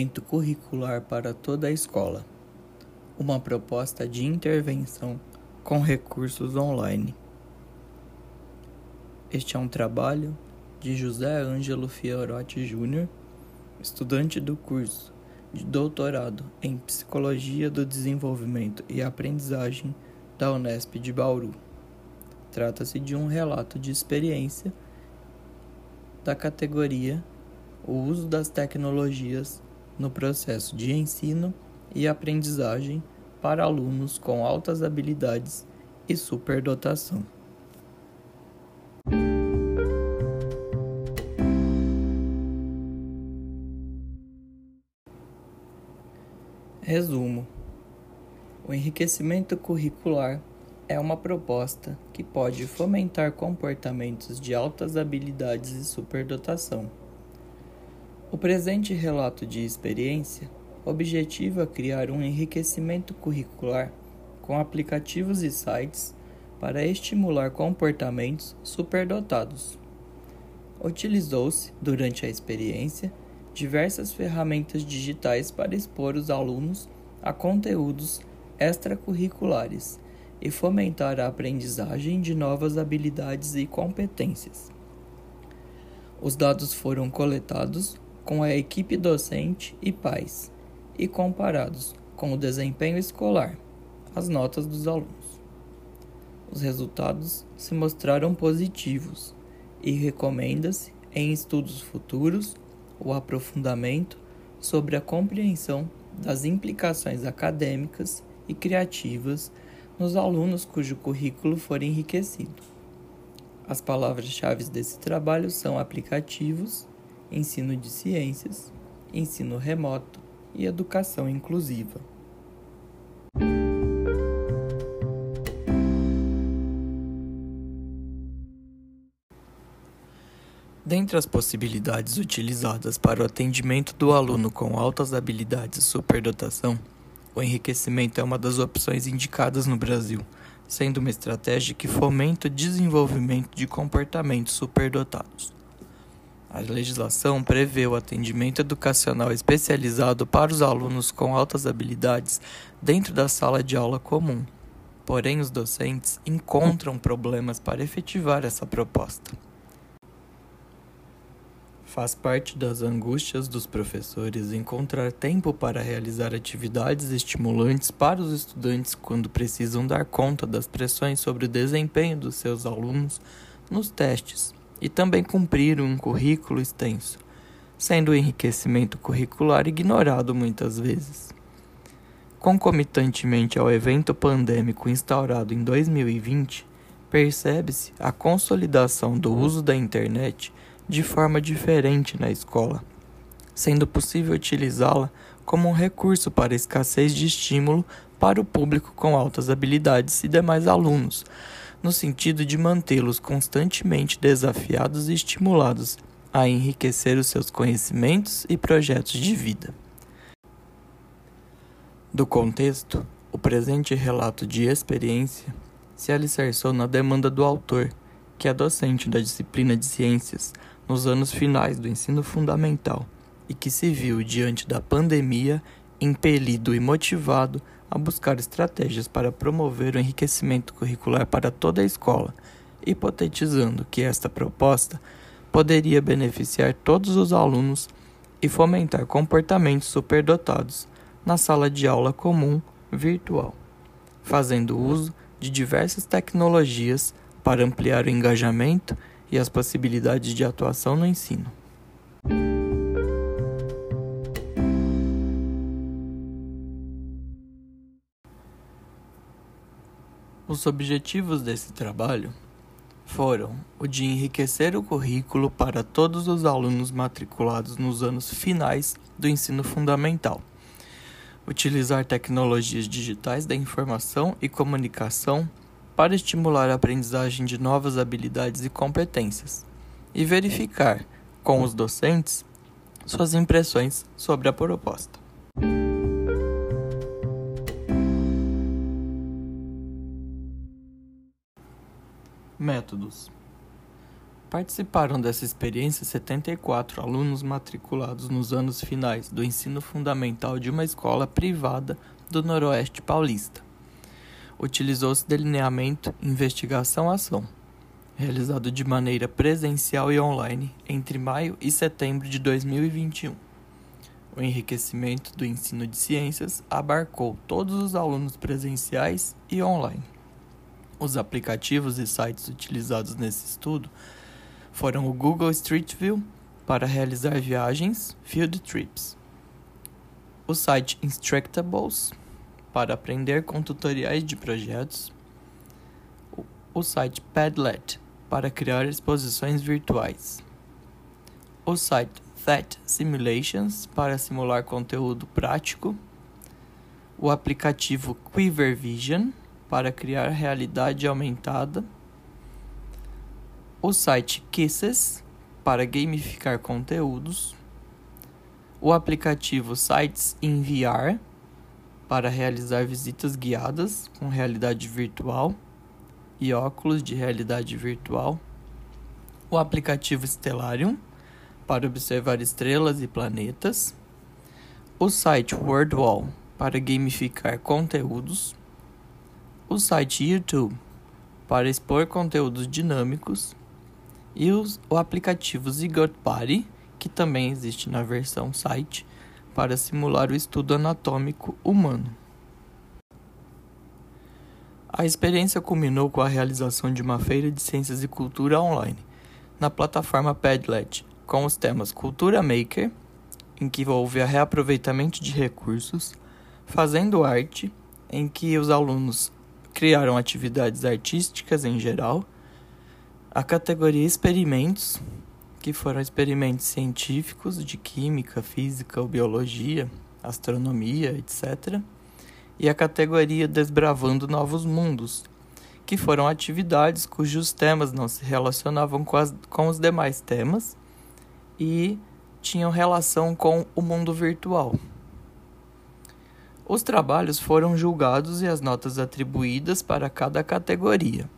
Enriquecimento curricular para toda a escola. Uma proposta de intervenção com recursos online. Este é um trabalho de José Ângelo Fiorotti Júnior, estudante do curso de doutorado em Psicologia do Desenvolvimento e Aprendizagem da Unesp de Bauru. Trata-se de um relato de experiência da categoria o uso das tecnologias no processo de ensino e aprendizagem para alunos com altas habilidades e superdotação. Resumo: O enriquecimento curricular é uma proposta que pode fomentar comportamentos de altas habilidades e superdotação o presente relato de experiência objetiva criar um enriquecimento curricular com aplicativos e sites para estimular comportamentos superdotados. Utilizou-se, durante a experiência, diversas ferramentas digitais para expor os alunos a conteúdos extracurriculares e fomentar a aprendizagem de novas habilidades e competências. Os dados foram coletados com a equipe docente e pais e comparados com o desempenho escolar, as notas dos alunos. Os resultados se mostraram positivos e recomenda-se em estudos futuros o aprofundamento sobre a compreensão das implicações acadêmicas e criativas nos alunos cujo currículo for enriquecido. As palavras-chave desse trabalho são aplicativos ensino de ciências, ensino remoto e educação inclusiva. Dentre as possibilidades utilizadas para o atendimento do aluno com altas habilidades e superdotação, o enriquecimento é uma das opções indicadas no Brasil, sendo uma estratégia que fomenta o desenvolvimento de comportamentos superdotados. A legislação prevê o atendimento educacional especializado para os alunos com altas habilidades dentro da sala de aula comum. Porém, os docentes encontram problemas para efetivar essa proposta. Faz parte das angústias dos professores encontrar tempo para realizar atividades estimulantes para os estudantes quando precisam dar conta das pressões sobre o desempenho dos seus alunos nos testes e também cumprir um currículo extenso, sendo o enriquecimento curricular ignorado muitas vezes. Concomitantemente ao evento pandêmico instaurado em 2020, percebe-se a consolidação do uso da internet de forma diferente na escola, sendo possível utilizá-la como um recurso para escassez de estímulo para o público com altas habilidades e demais alunos, no sentido de mantê-los constantemente desafiados e estimulados a enriquecer os seus conhecimentos e projetos de vida. Do contexto, o presente relato de experiência se alicerçou na demanda do autor, que é docente da disciplina de ciências nos anos finais do ensino fundamental e que se viu diante da pandemia impelido e motivado a buscar estratégias para promover o enriquecimento curricular para toda a escola, hipotetizando que esta proposta poderia beneficiar todos os alunos e fomentar comportamentos superdotados na sala de aula comum virtual, fazendo uso de diversas tecnologias para ampliar o engajamento e as possibilidades de atuação no ensino. Os objetivos desse trabalho foram o de enriquecer o currículo para todos os alunos matriculados nos anos finais do ensino fundamental, utilizar tecnologias digitais da informação e comunicação para estimular a aprendizagem de novas habilidades e competências, e verificar com os docentes suas impressões sobre a proposta. Métodos: Participaram dessa experiência 74 alunos matriculados nos anos finais do ensino fundamental de uma escola privada do Noroeste Paulista. Utilizou-se delineamento investigação-ação, realizado de maneira presencial e online entre maio e setembro de 2021. O enriquecimento do ensino de ciências abarcou todos os alunos presenciais e online. Os aplicativos e sites utilizados nesse estudo foram o Google Street View para realizar viagens field trips, o site Instructables para aprender com tutoriais de projetos, o site Padlet para criar exposições virtuais, o site That Simulations para simular conteúdo prático, o aplicativo Quiver Vision para criar realidade aumentada. O site Kisses para gamificar conteúdos, o aplicativo Sites in VR para realizar visitas guiadas com realidade virtual e óculos de realidade virtual, o aplicativo Stellarium para observar estrelas e planetas, o site WordWall para gamificar conteúdos, o site YouTube para expor conteúdos dinâmicos e os, o aplicativo Zygot Party, que também existe na versão site, para simular o estudo anatômico humano. A experiência culminou com a realização de uma feira de ciências e cultura online, na plataforma Padlet, com os temas Cultura Maker, em que houve a reaproveitamento de recursos, Fazendo Arte, em que os alunos criaram atividades artísticas em geral, a categoria experimentos, que foram experimentos científicos de química, física ou biologia, astronomia, etc. E a categoria desbravando novos mundos, que foram atividades cujos temas não se relacionavam com, as, com os demais temas e tinham relação com o mundo virtual. Os trabalhos foram julgados e as notas atribuídas para cada categoria.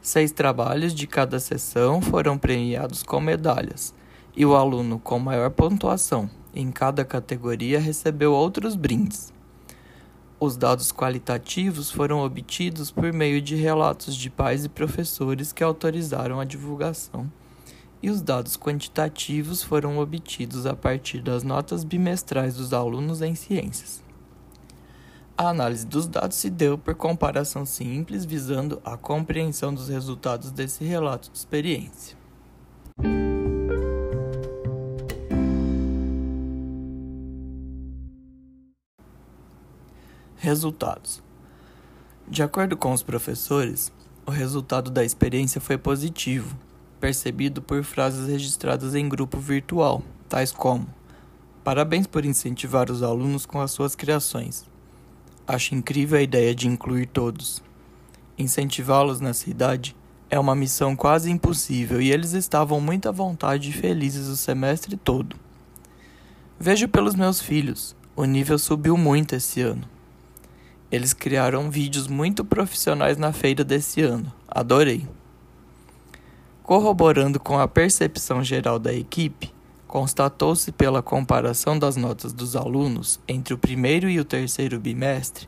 Seis trabalhos de cada sessão foram premiados com medalhas, e o aluno com maior pontuação em cada categoria recebeu outros brindes. Os dados qualitativos foram obtidos por meio de relatos de pais e professores que autorizaram a divulgação, e os dados quantitativos foram obtidos a partir das notas bimestrais dos alunos em ciências. A análise dos dados se deu por comparação simples, visando a compreensão dos resultados desse relato de experiência. Resultados: De acordo com os professores, o resultado da experiência foi positivo, percebido por frases registradas em grupo virtual, tais como: Parabéns por incentivar os alunos com as suas criações. Acho incrível a ideia de incluir todos. Incentivá-los nessa idade é uma missão quase impossível e eles estavam muito à vontade e felizes o semestre todo. Vejo pelos meus filhos, o nível subiu muito esse ano. Eles criaram vídeos muito profissionais na feira desse ano, adorei. Corroborando com a percepção geral da equipe, constatou-se pela comparação das notas dos alunos entre o primeiro e o terceiro bimestre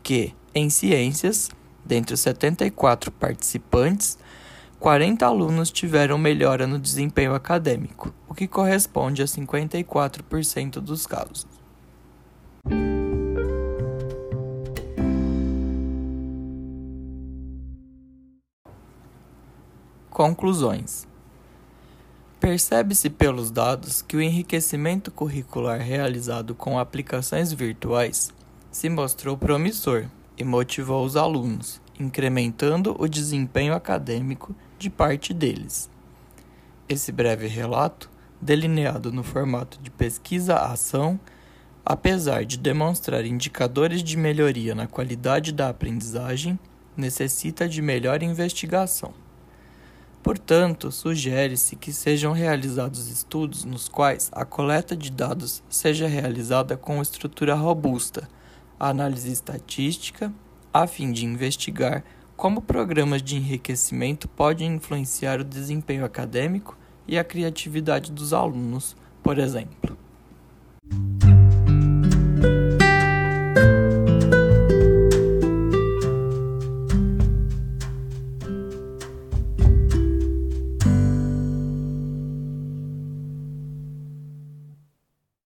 que, em ciências, dentre os 74 participantes, 40 alunos tiveram melhora no desempenho acadêmico, o que corresponde a 54% dos casos. Conclusões Percebe-se pelos dados que o enriquecimento curricular realizado com aplicações virtuais se mostrou promissor e motivou os alunos, incrementando o desempenho acadêmico de parte deles. Esse breve relato, delineado no formato de pesquisa-ação, apesar de demonstrar indicadores de melhoria na qualidade da aprendizagem, necessita de melhor investigação. Portanto, sugere-se que sejam realizados estudos nos quais a coleta de dados seja realizada com estrutura robusta, análise estatística, a fim de investigar Como programas de enriquecimento podem influenciar o desempenho acadêmico e a criatividade dos alunos, por exemplo.